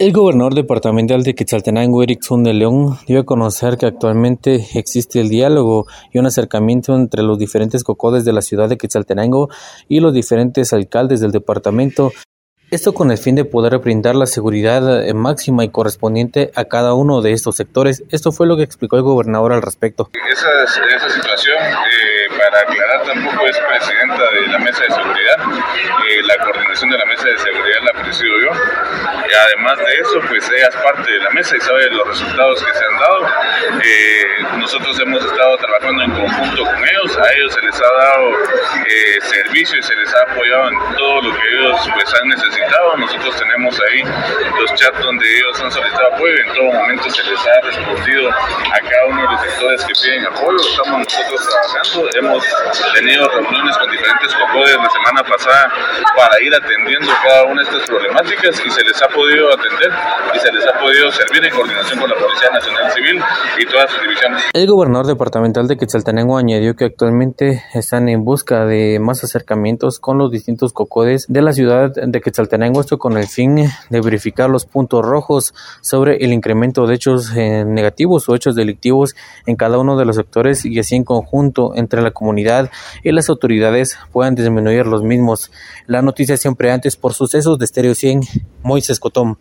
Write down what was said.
El gobernador departamental de Quetzaltenango, Erickson de León, dio a conocer que actualmente existe el diálogo y un acercamiento entre los diferentes cocodes de la ciudad de Quetzaltenango y los diferentes alcaldes del departamento. Esto con el fin de poder brindar la seguridad eh, máxima y correspondiente a cada uno de estos sectores. Esto fue lo que explicó el gobernador al respecto. Esa, situación, eh, para aclarar, tampoco es presidenta de la mesa de seguridad. Eh, la coordinación de la mesa de seguridad la presido yo además de eso, pues ella es parte de la mesa y sabe los resultados que se han dado. Nosotros hemos estado trabajando en conjunto a ellos se les ha dado eh, servicio y se les ha apoyado en todo lo que ellos pues han necesitado. Nosotros tenemos ahí los chats donde ellos han solicitado apoyo y en todo momento se les ha respondido a cada uno de los sectores que piden apoyo. Estamos nosotros trabajando, hemos tenido reuniones con diferentes cocodes la semana pasada para ir atendiendo cada una de estas problemáticas y se les ha podido atender y se les ha podido servir en coordinación con la Policía Nacional Civil y todas sus divisiones. El gobernador departamental de Quetzaltenango añadió que actualmente están en busca de más acercamientos con los distintos cocodes de la ciudad de Quetzaltenango, esto con el fin de verificar los puntos rojos sobre el incremento de hechos eh, negativos o hechos delictivos en cada uno de los sectores y así en conjunto entre la comunidad y las autoridades puedan disminuir los mismos. La noticia siempre antes por sucesos de Stereo 100, Moisés Cotón.